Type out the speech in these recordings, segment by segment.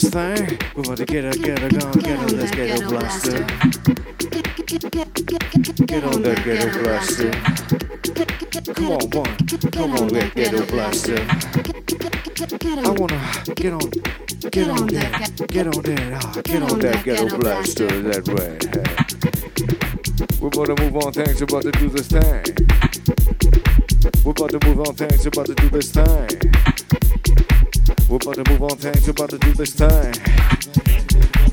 this thing. We're about to get it, get it, on, get it, let's get it blasted. Get on that ghetto blaster. Come on, one. Come on, that ghetto blaster. I wanna get on, get on that, get on that, ah, get on that ghetto blaster that way. We're about to move on, things about to do this thing. We're about to move on, things about to do this thing. We're about to move on things, we're about to do this time.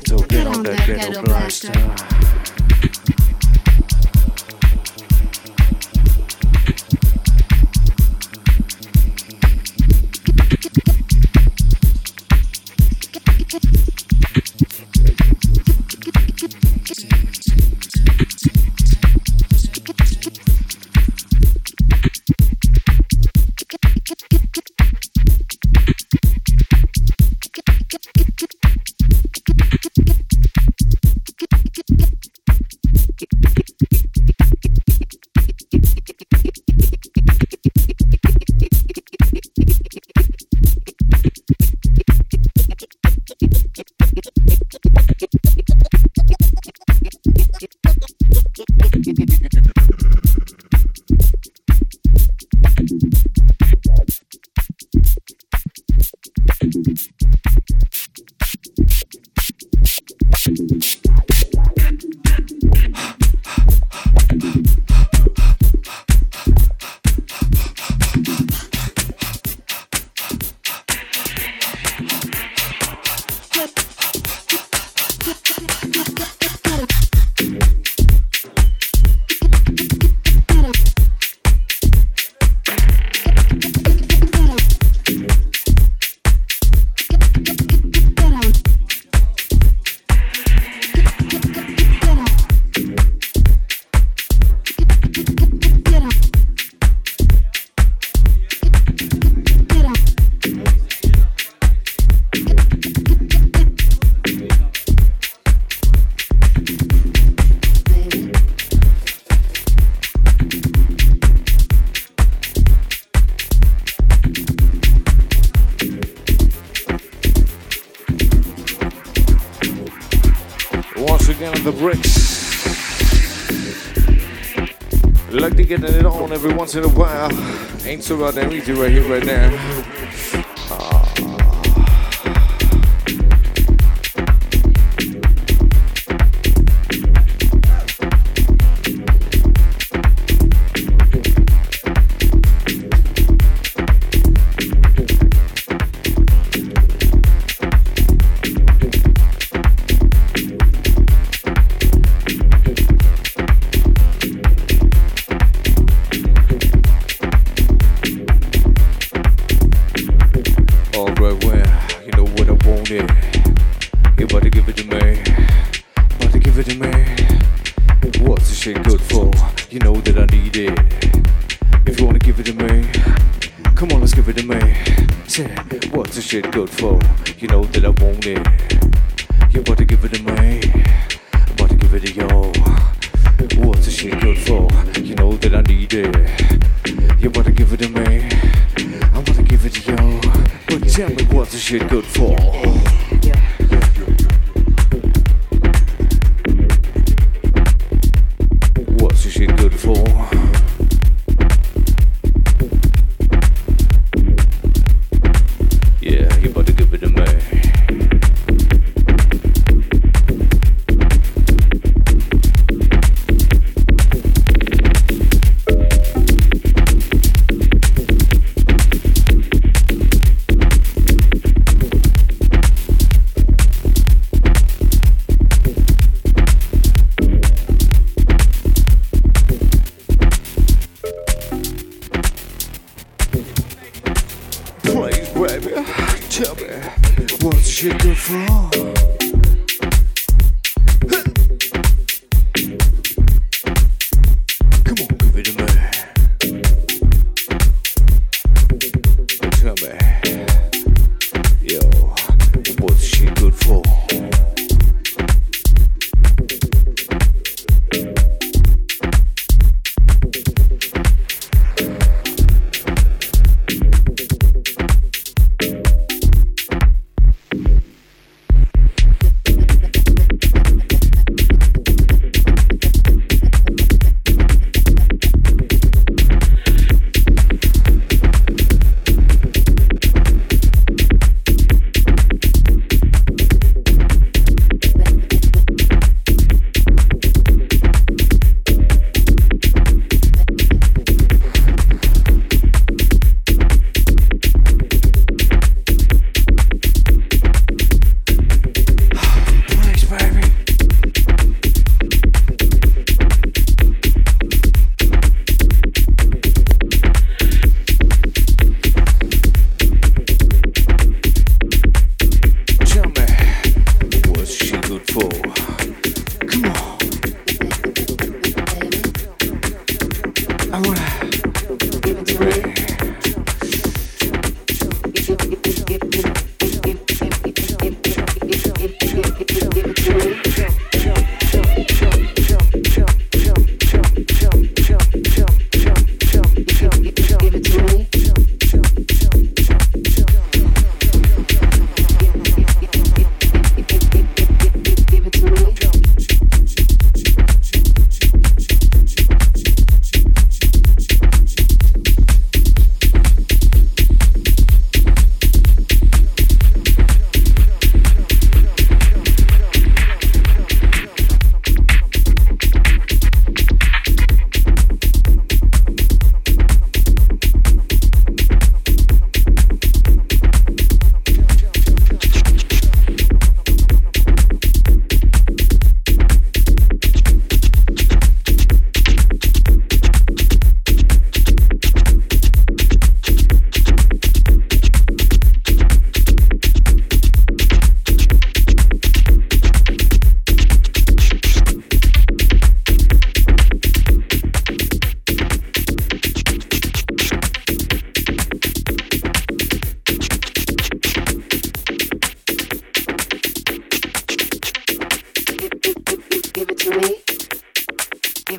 So get on that ghetto blaster. Every once in a while. Ain't so goddamn easy right here, right now. for.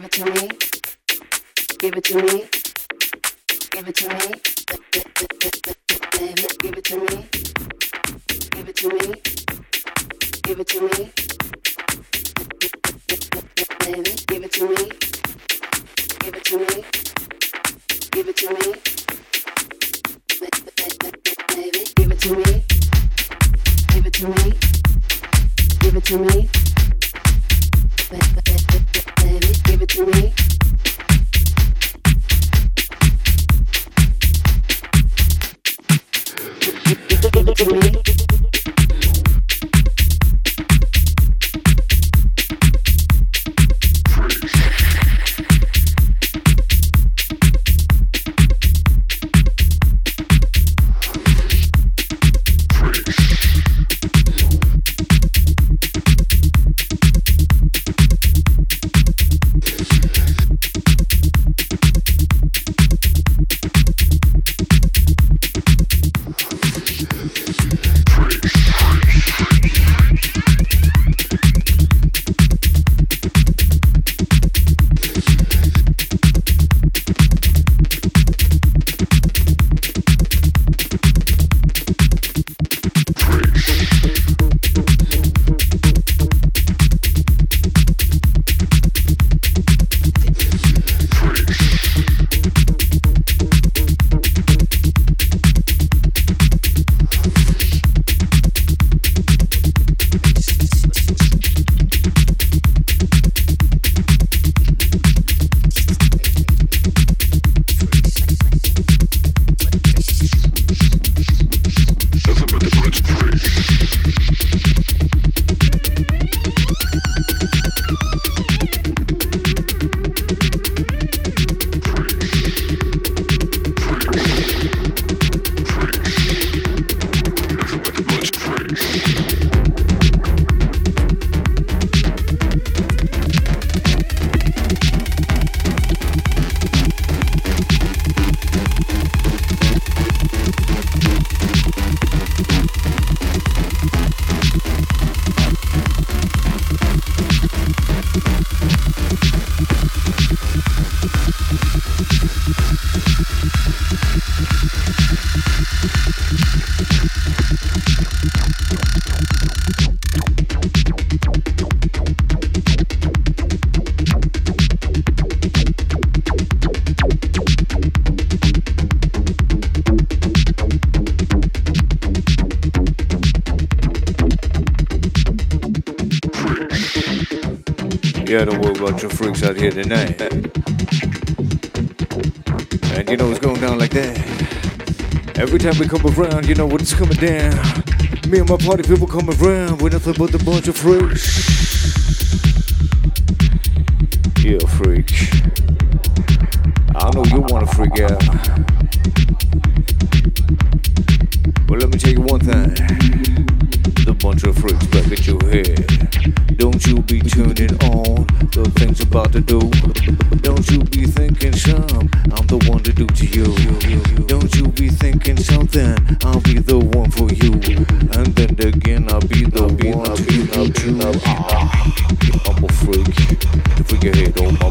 it to me. Give it to me. Give it to me. Baby, give it to me. Give it to me. Give it to me. Baby, give it to me. Give it to me. Give it to me. Baby, give it to me. Give it to me. Give it to me. me. Bunch of freaks out here tonight. And you know what's going down like that. Every time we come around, you know what's coming down. Me and my party people come around, we're nothing but a bunch of freaks. You freak. I know you wanna freak out. But let me tell you one thing. The bunch of freaks back at your head. Don't you be tuning on was about to do. Don't you be thinking some, I'm the one to do to you. Don't you be thinking something, I'll be the one for you. And then again, I'll be the I'll one be, I'll be, I'll be, I'll be, I'll be, I'll be. I'm a freak. Freak your head on my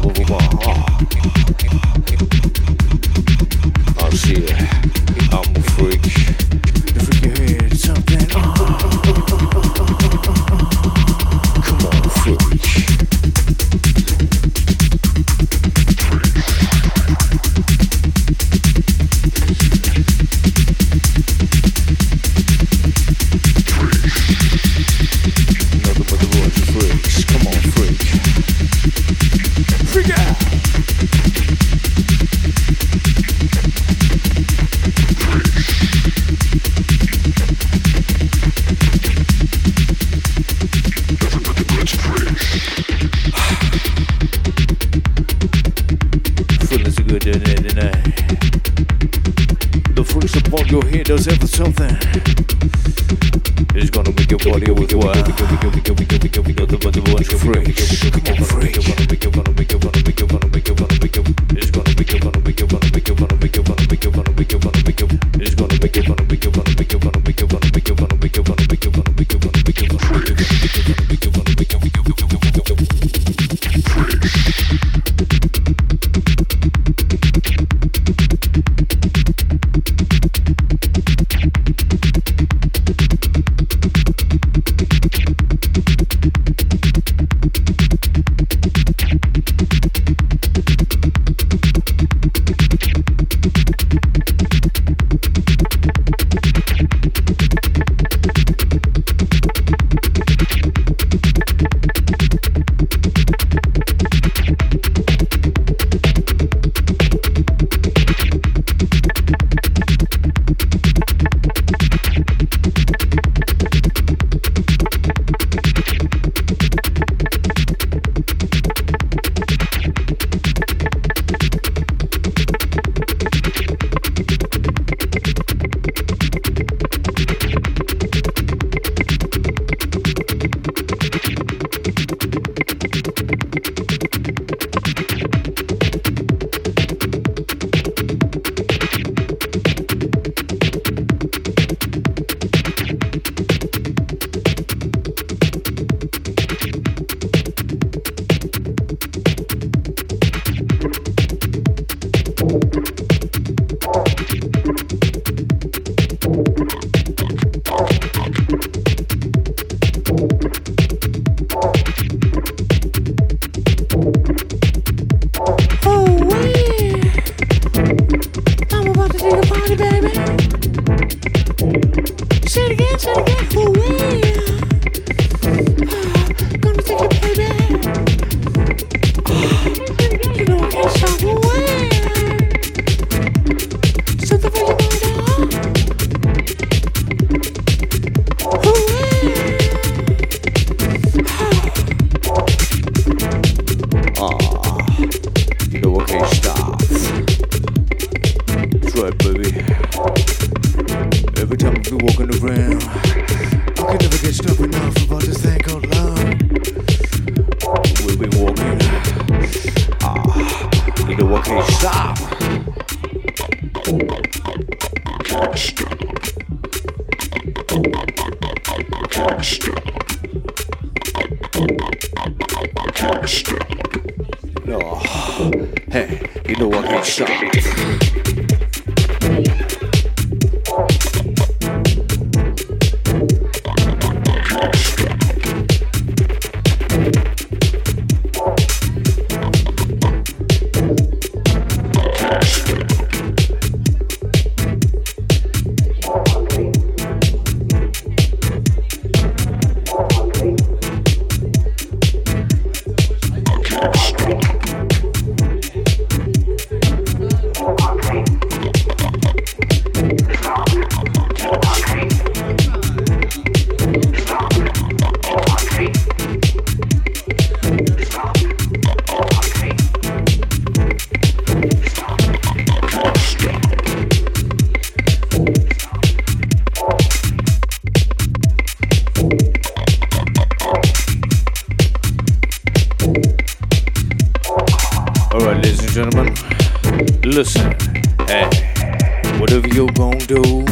gon' do,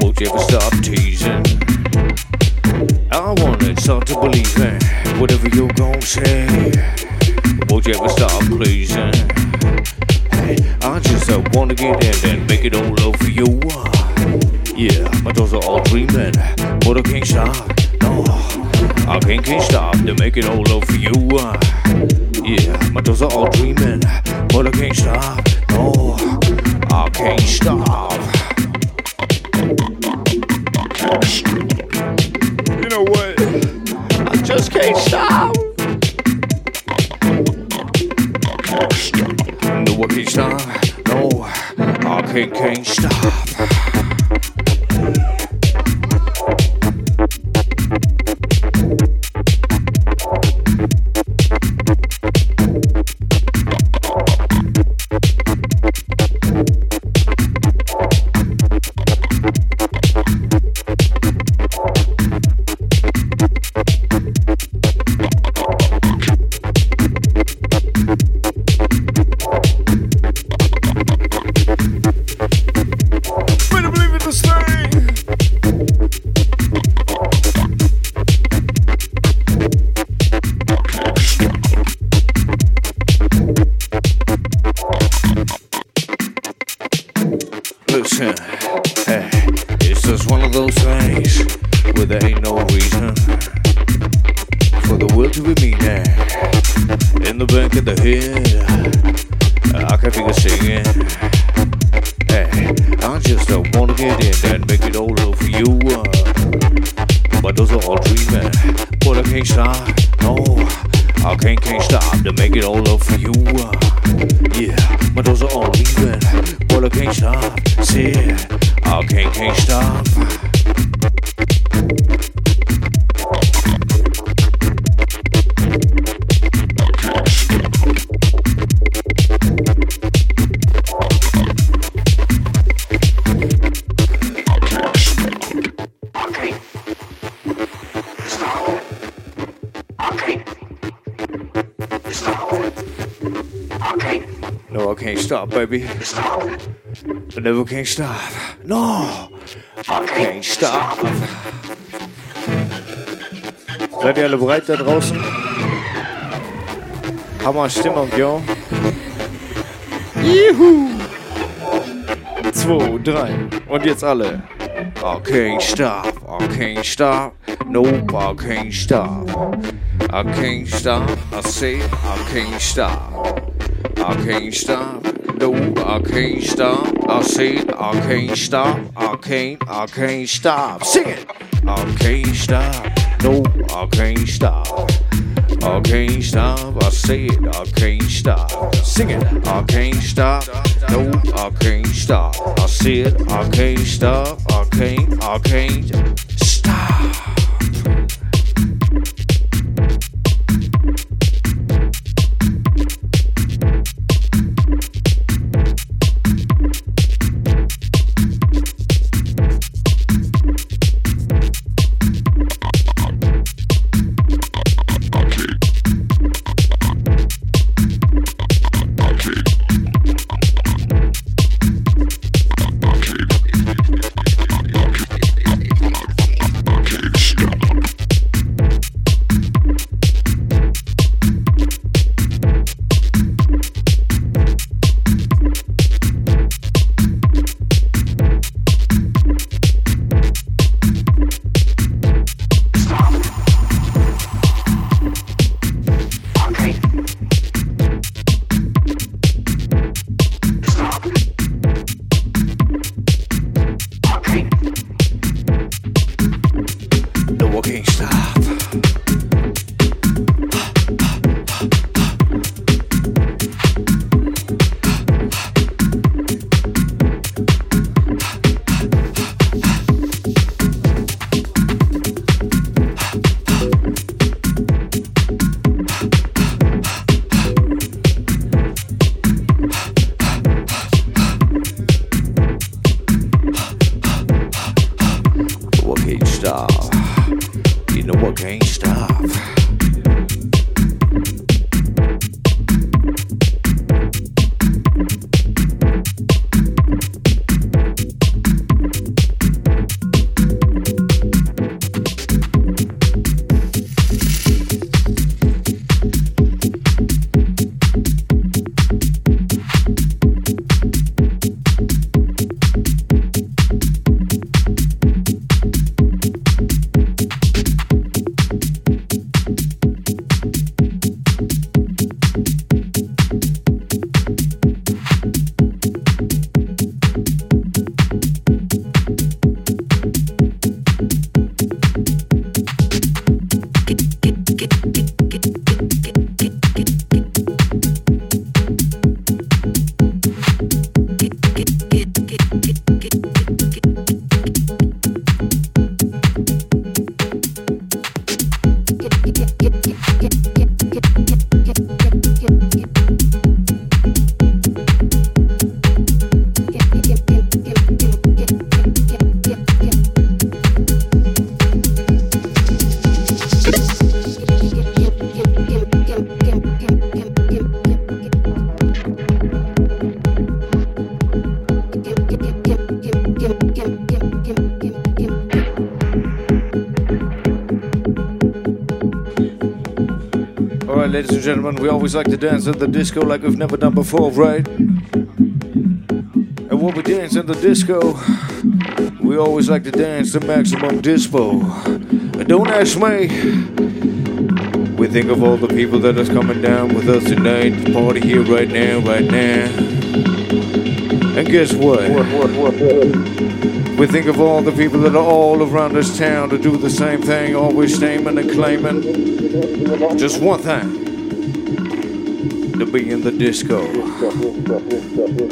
won't you ever stop teasing? I wanna start to believe it. Whatever you gon' say, won't you ever stop pleasing? Hey, I just uh, wanna get in and make it all over you. Yeah, my doors are all dreaming, but I can't stop. No, I can't, can't stop to make it all over you. Yeah, my doors are all dreaming, but I can't stop. No, I can't stop. You know what? I just can't stop. No, I can't stop. No, I can't, can't stop. Just uh, wanna get in and make it all over you. Uh, but those are all dreaming, but I can't stop. No, I can't, can't stop to make it all over you. Uh, yeah, but those are all leaving, but I can't stop. See, I can't, can't stop. Stop, baby. I never can't stop. No, I can't stop. Seid ihr alle bereit da draußen? Hammer Stimmung, yo. Juhu! Zwei, drei. Und jetzt alle. I can't stop, I can't stop. Nope, I can't stop. I can't stop. I say I can't stop. I can't stop. No, I can't stop. I said I can't stop. I can't, I can't stop. Sing it. I can't stop. No, I can't stop. I can't stop. I said I can't stop. Sing it. I can't stop. No, I can't stop. I said I can't stop. I can't, I can't gentlemen, we always like to dance at the disco like we've never done before, right? And when we dance in the disco, we always like to dance the maximum dispo. And don't ask me. We think of all the people that are coming down with us tonight, party here right now, right now. And guess what? We think of all the people that are all around this town to do the same thing, always naming and claiming just one thing to be in the disco.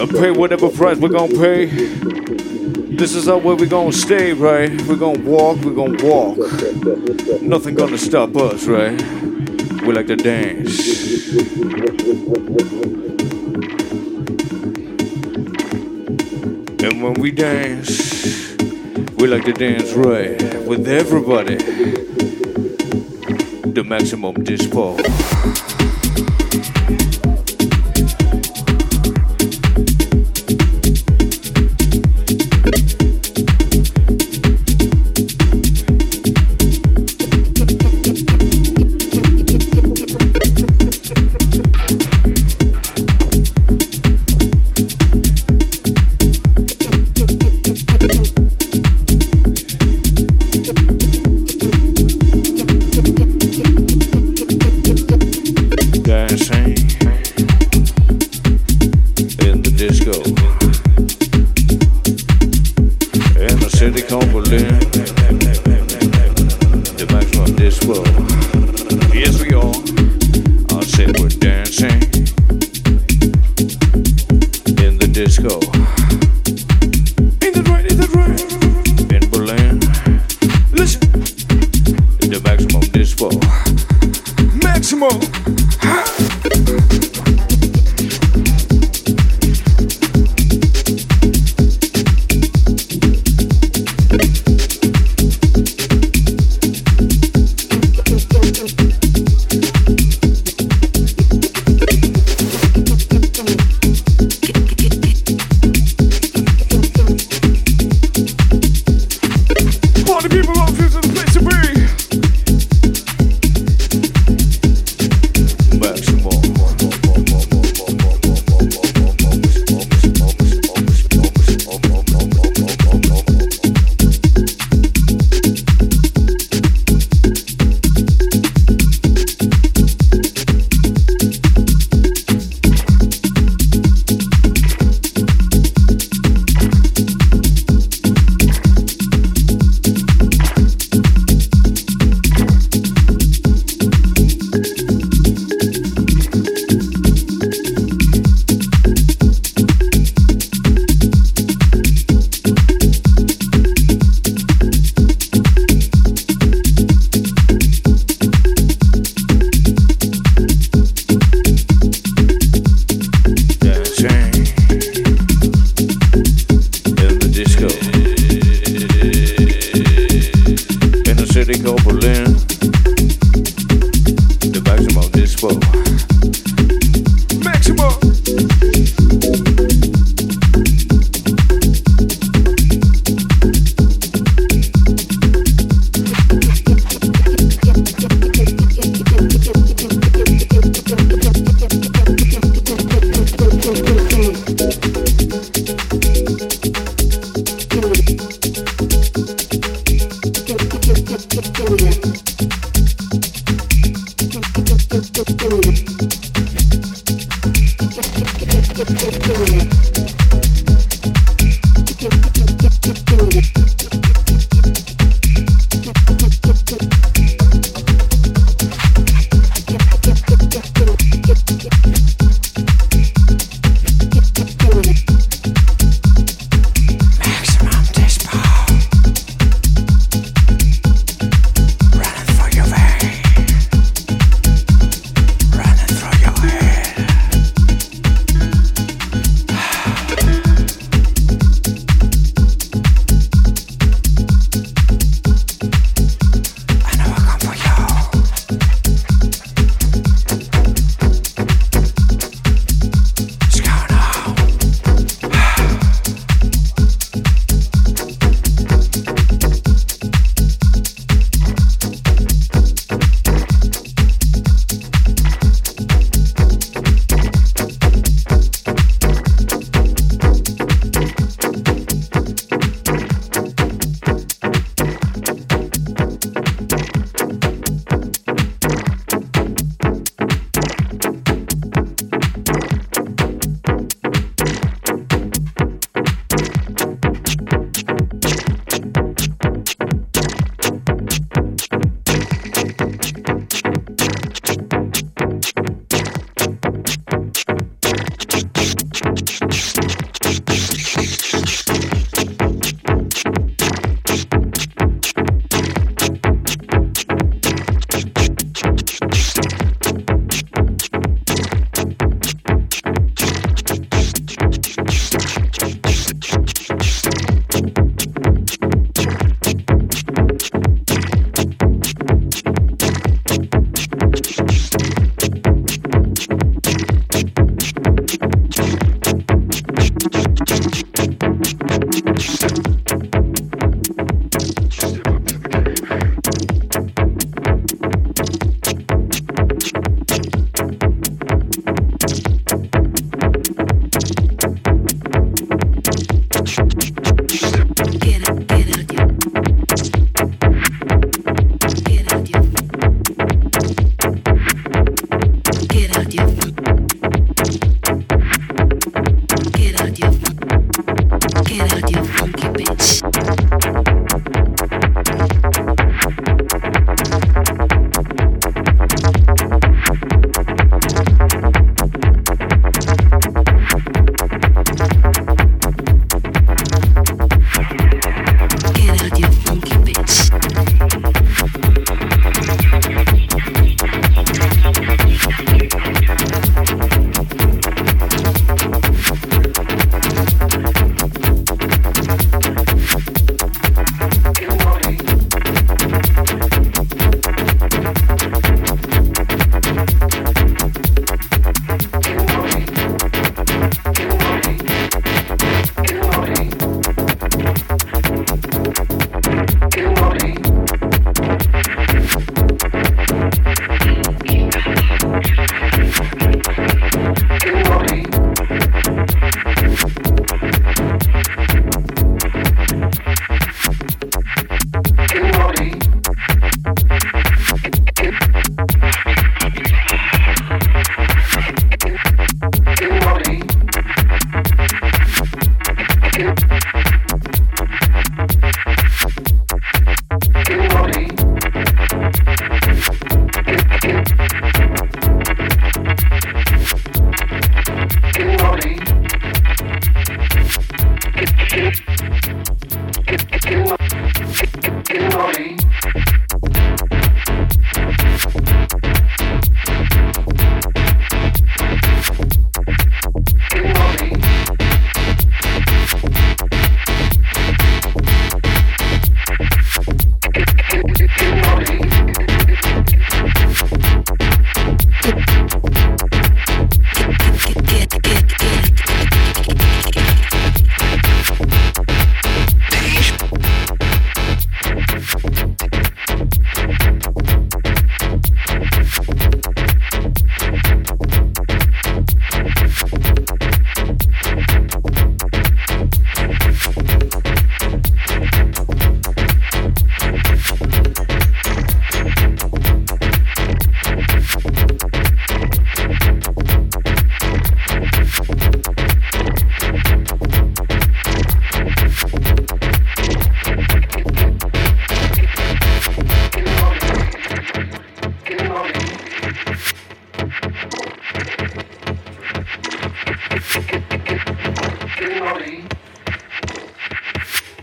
And pay whatever price we're gonna pay. This is our way we're gonna stay, right? We're gonna walk, we're gonna walk. Nothing gonna stop us, right? We like to dance. And when we dance, we like to dance right with everybody. The maximum dispo.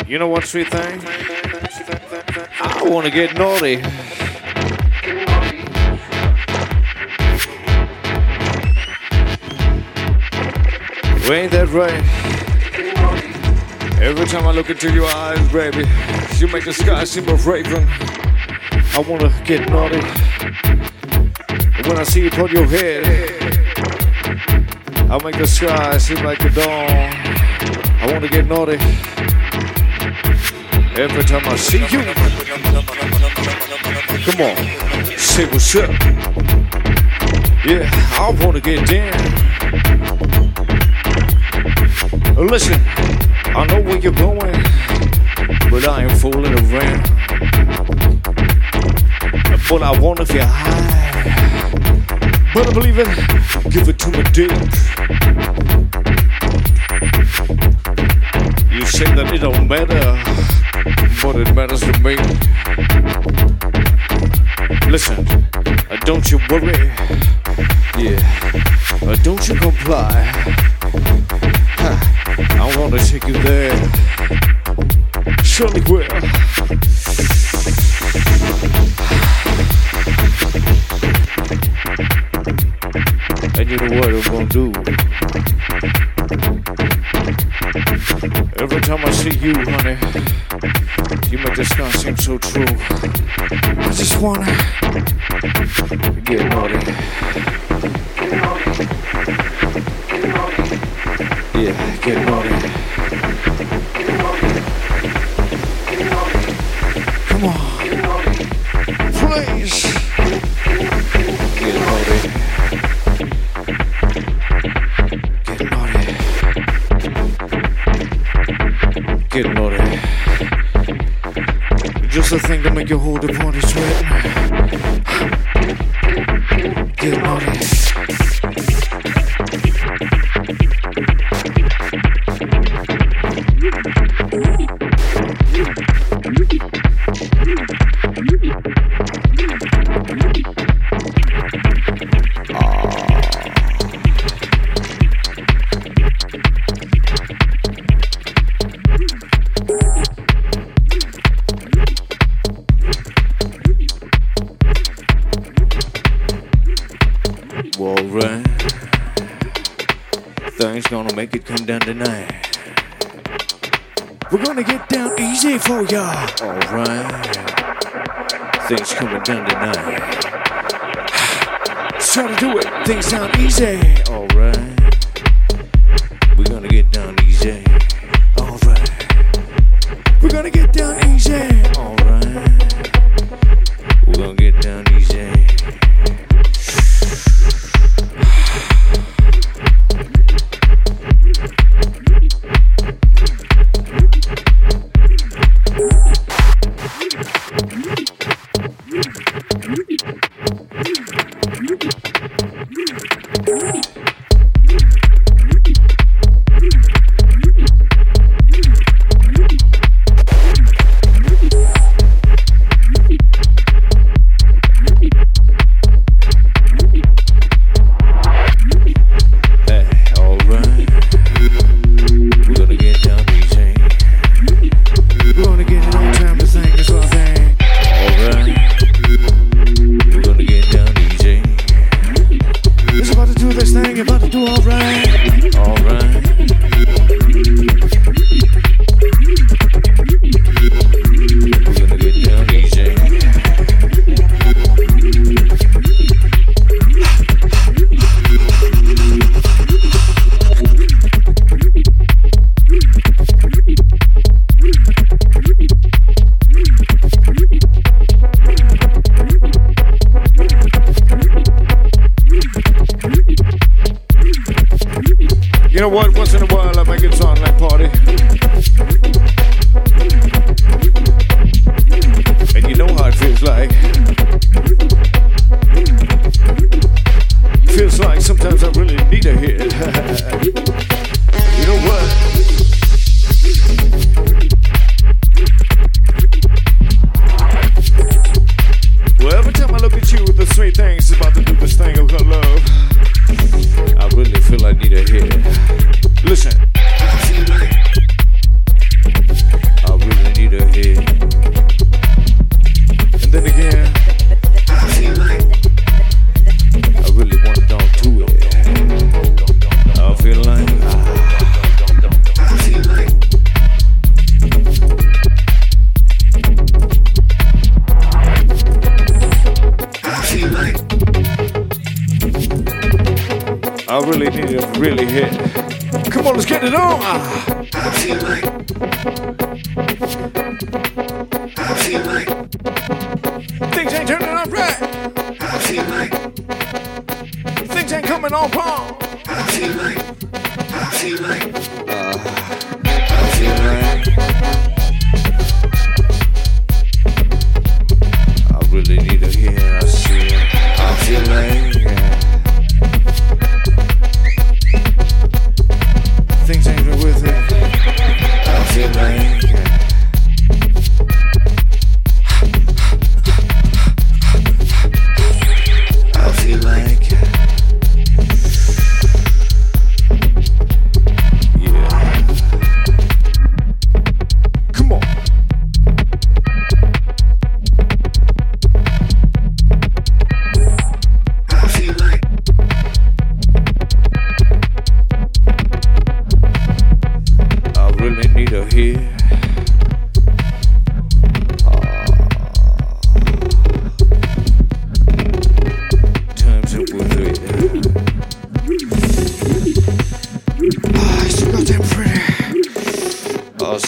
You know what, sweet thing? I want to get naughty. Ain't that right? Every time I look into your eyes, baby, you make the sky seem of raven. I wanna get naughty. When I see you put your head, I make the sky seem like a dawn. I wanna get naughty. Every time I see you, come on, say what's up. Yeah, I wanna get down. Listen, I know where you're going, but I ain't fooling around. But I if you're high. But I believe it, give it to me deep. You say that it don't matter, but it matters to me. Listen, uh, don't you worry. Yeah, uh, don't you comply. I wanna take you there. Surely will. And you know what I'm gonna do? Every time I see you, honey, you make this sky seem so true. I just wanna get naughty. Yeah, get naughty. Just a thing to make you hold the party sweat. Oh, for ya. Alright. Things coming down tonight. Try to do it. Things sound easy. Alright.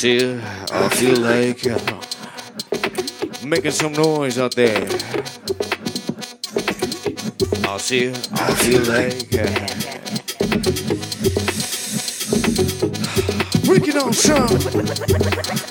I feel like uh, making some noise out there. I still, I feel like uh, breaking on some.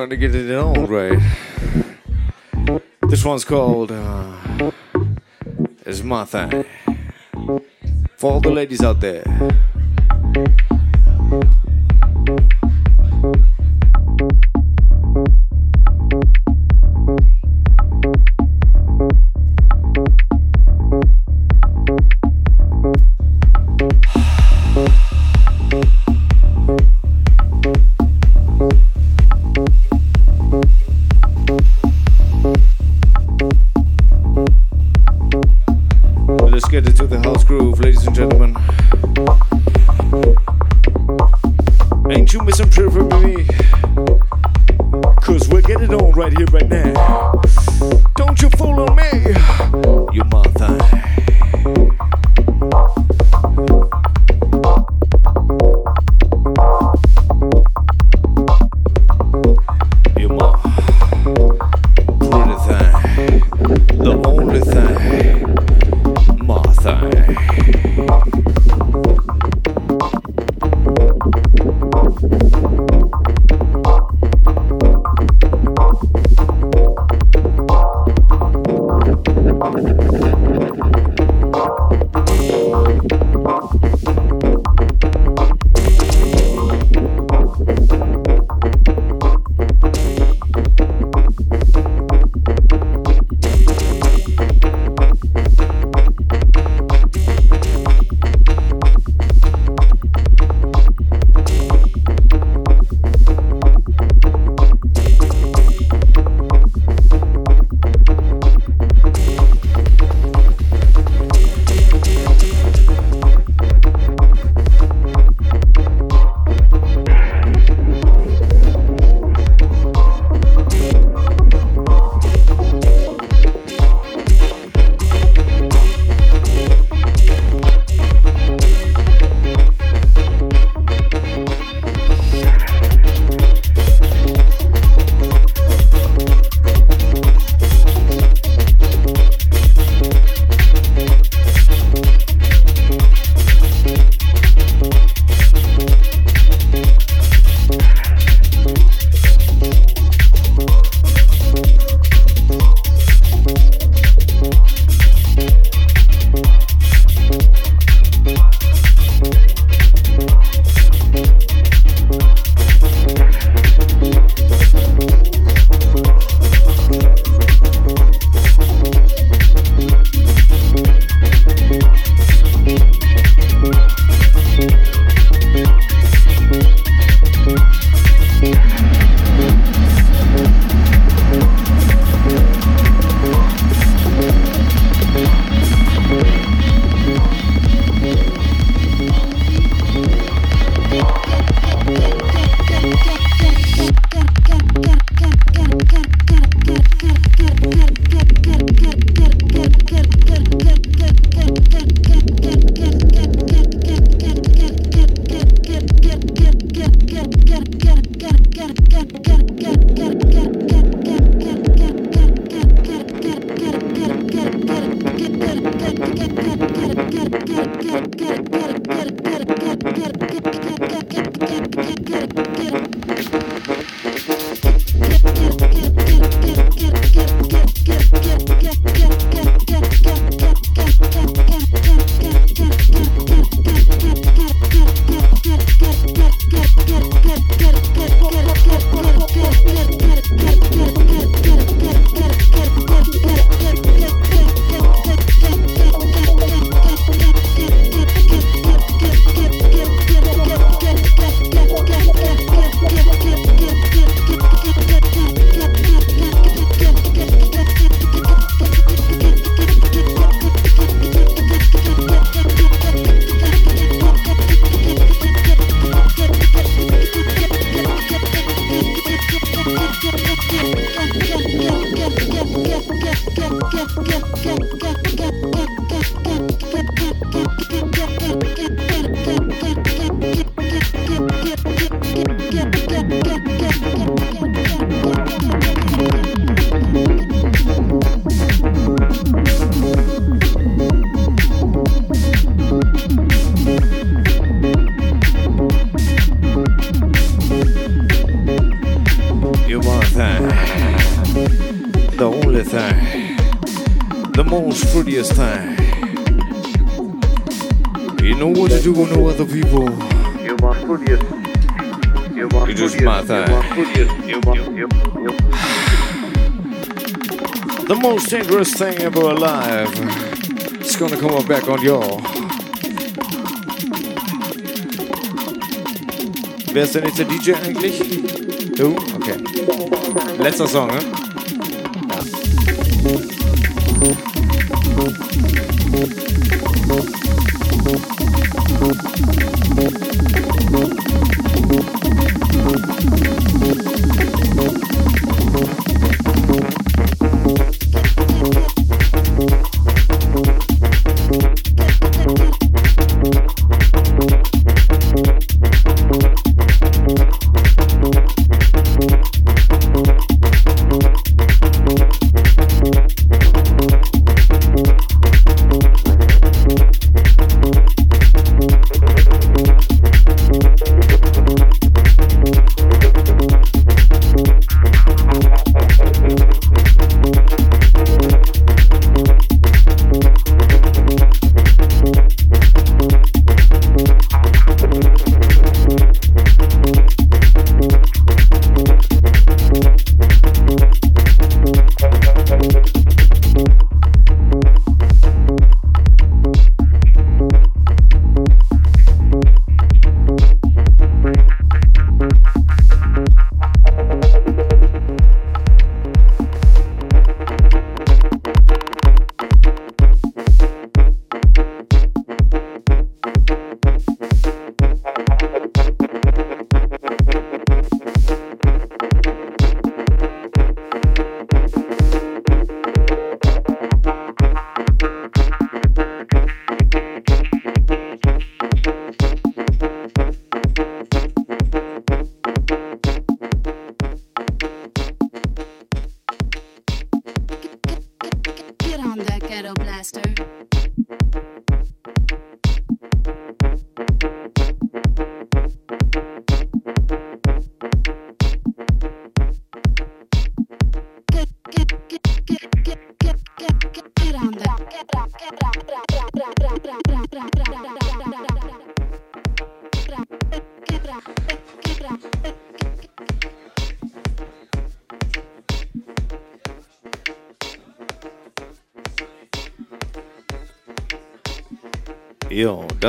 starting to get it in all right. This one's called uh, It's My Thing. For all the ladies out there. Dangerous thing ever alive. It's gonna come back on y'all. Wer ist der nächste DJ eigentlich? Du? Okay. Letzter Song, ne?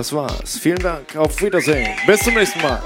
Das war's. Vielen Dank. Auf Wiedersehen. Bis zum nächsten Mal.